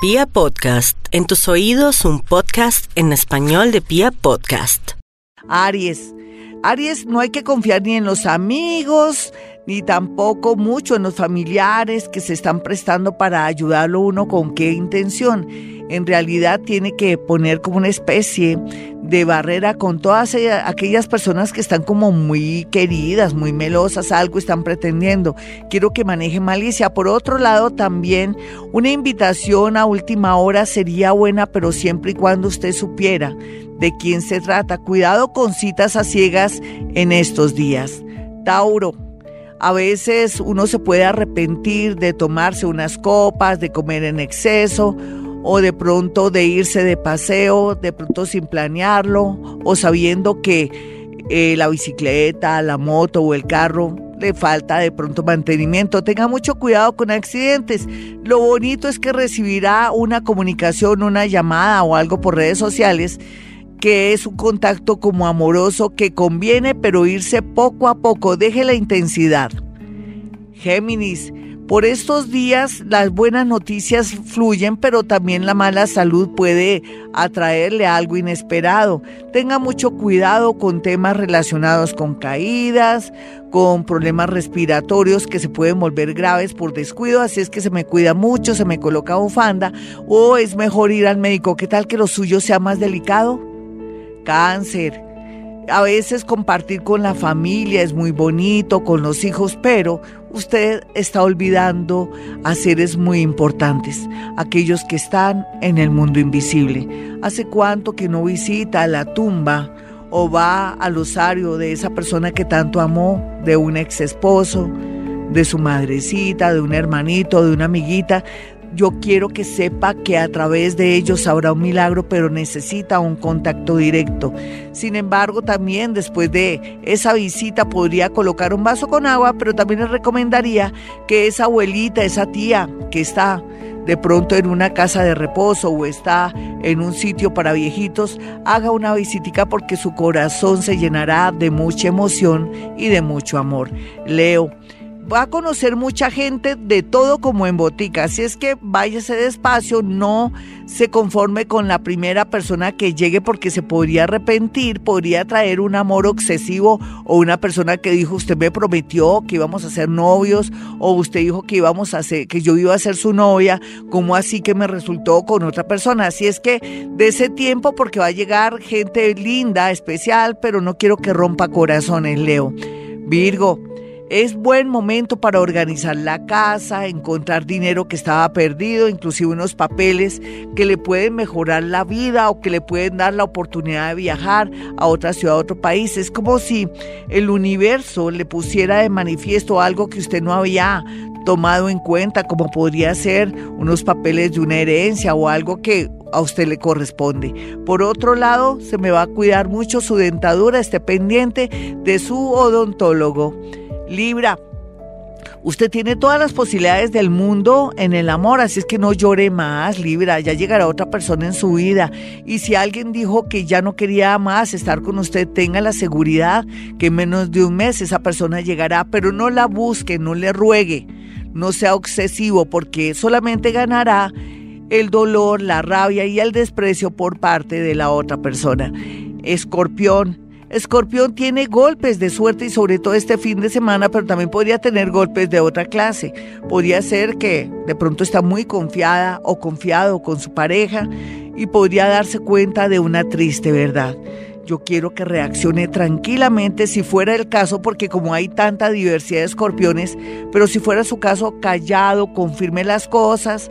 Pia Podcast, en tus oídos un podcast en español de Pia Podcast. Aries. Aries, no hay que confiar ni en los amigos, ni tampoco mucho en los familiares que se están prestando para ayudarlo uno con qué intención en realidad tiene que poner como una especie de barrera con todas aquellas personas que están como muy queridas, muy melosas, algo están pretendiendo. Quiero que maneje malicia. Por otro lado, también una invitación a última hora sería buena, pero siempre y cuando usted supiera de quién se trata. Cuidado con citas a ciegas en estos días. Tauro. A veces uno se puede arrepentir de tomarse unas copas, de comer en exceso o de pronto de irse de paseo, de pronto sin planearlo o sabiendo que eh, la bicicleta, la moto o el carro le falta de pronto mantenimiento. Tenga mucho cuidado con accidentes. Lo bonito es que recibirá una comunicación, una llamada o algo por redes sociales que es un contacto como amoroso que conviene, pero irse poco a poco. Deje la intensidad. Géminis, por estos días las buenas noticias fluyen, pero también la mala salud puede atraerle algo inesperado. Tenga mucho cuidado con temas relacionados con caídas, con problemas respiratorios que se pueden volver graves por descuido, así es que se me cuida mucho, se me coloca bufanda o es mejor ir al médico. ¿Qué tal que lo suyo sea más delicado? Cáncer a veces compartir con la familia es muy bonito, con los hijos, pero usted está olvidando a seres muy importantes, aquellos que están en el mundo invisible. ¿Hace cuánto que no visita la tumba o va al osario de esa persona que tanto amó, de un ex esposo, de su madrecita, de un hermanito, de una amiguita? Yo quiero que sepa que a través de ellos habrá un milagro, pero necesita un contacto directo. Sin embargo, también después de esa visita podría colocar un vaso con agua, pero también le recomendaría que esa abuelita, esa tía que está de pronto en una casa de reposo o está en un sitio para viejitos, haga una visitica porque su corazón se llenará de mucha emoción y de mucho amor. Leo va a conocer mucha gente de todo como en botica, así es que váyase despacio, no se conforme con la primera persona que llegue porque se podría arrepentir, podría traer un amor obsesivo o una persona que dijo usted me prometió que íbamos a ser novios o usted dijo que íbamos a ser que yo iba a ser su novia, como así que me resultó con otra persona, así es que de ese tiempo porque va a llegar gente linda, especial, pero no quiero que rompa corazones, Leo. Virgo, es buen momento para organizar la casa, encontrar dinero que estaba perdido, inclusive unos papeles que le pueden mejorar la vida o que le pueden dar la oportunidad de viajar a otra ciudad, a otro país. Es como si el universo le pusiera de manifiesto algo que usted no había tomado en cuenta, como podría ser unos papeles de una herencia o algo que a usted le corresponde. Por otro lado, se me va a cuidar mucho su dentadura, esté pendiente de su odontólogo. Libra, usted tiene todas las posibilidades del mundo en el amor, así es que no llore más, Libra, ya llegará otra persona en su vida. Y si alguien dijo que ya no quería más estar con usted, tenga la seguridad que en menos de un mes esa persona llegará, pero no la busque, no le ruegue, no sea obsesivo, porque solamente ganará el dolor, la rabia y el desprecio por parte de la otra persona. Escorpión, Escorpión tiene golpes de suerte y sobre todo este fin de semana, pero también podría tener golpes de otra clase. Podría ser que de pronto está muy confiada o confiado con su pareja y podría darse cuenta de una triste verdad. Yo quiero que reaccione tranquilamente si fuera el caso, porque como hay tanta diversidad de escorpiones, pero si fuera su caso, callado, confirme las cosas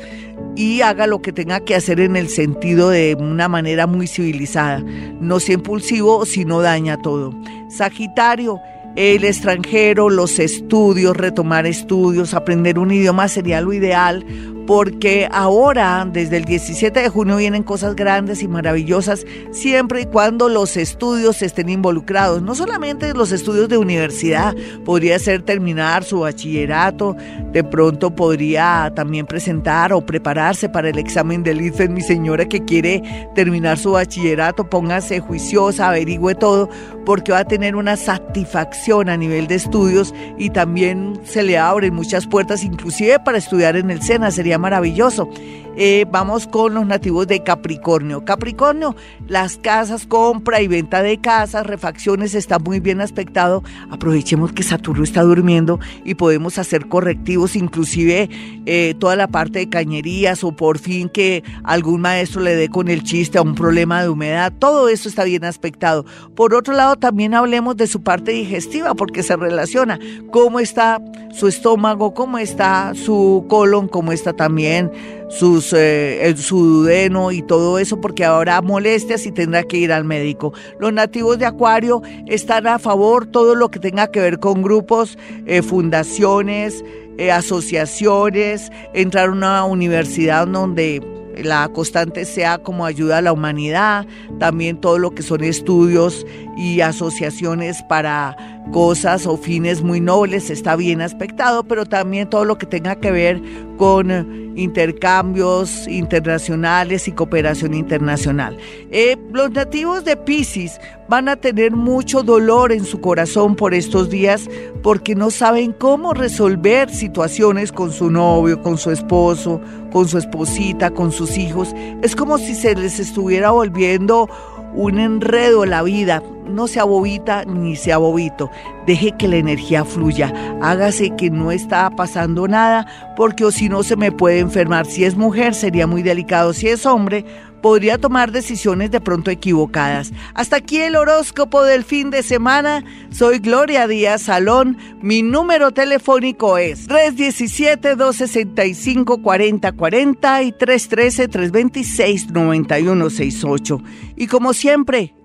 y haga lo que tenga que hacer en el sentido de una manera muy civilizada. No sea impulsivo, sino daña todo. Sagitario, el extranjero, los estudios, retomar estudios, aprender un idioma sería lo ideal porque ahora, desde el 17 de junio, vienen cosas grandes y maravillosas, siempre y cuando los estudios estén involucrados. No solamente los estudios de universidad, podría ser terminar su bachillerato, de pronto podría también presentar o prepararse para el examen del IFES, mi señora que quiere terminar su bachillerato, póngase juiciosa, averigüe todo, porque va a tener una satisfacción a nivel de estudios y también se le abren muchas puertas, inclusive para estudiar en el SENA, sería maravilloso. Eh, vamos con los nativos de Capricornio. Capricornio, las casas, compra y venta de casas, refacciones, está muy bien aspectado. Aprovechemos que Saturno está durmiendo y podemos hacer correctivos, inclusive eh, toda la parte de cañerías o por fin que algún maestro le dé con el chiste a un problema de humedad. Todo eso está bien aspectado. Por otro lado, también hablemos de su parte digestiva porque se relaciona. ¿Cómo está su estómago? ¿Cómo está su colon? ¿Cómo está también sus, eh, su dudeno y todo eso porque habrá molestias y tendrá que ir al médico. Los nativos de Acuario están a favor todo lo que tenga que ver con grupos, eh, fundaciones, eh, asociaciones, entrar a una universidad donde la constante sea como ayuda a la humanidad, también todo lo que son estudios y asociaciones para cosas o fines muy nobles está bien aspectado, pero también todo lo que tenga que ver con intercambios internacionales y cooperación internacional. Eh, los nativos de Pisces van a tener mucho dolor en su corazón por estos días porque no saben cómo resolver situaciones con su novio, con su esposo, con su esposita, con sus hijos. Es como si se les estuviera volviendo un enredo la vida. No sea bobita ni sea bobito. Deje que la energía fluya. Hágase que no está pasando nada, porque o si no se me puede enfermar. Si es mujer, sería muy delicado. Si es hombre, podría tomar decisiones de pronto equivocadas. Hasta aquí el horóscopo del fin de semana. Soy Gloria Díaz Salón. Mi número telefónico es 317-265-4040 y 313-326-9168. Y como siempre,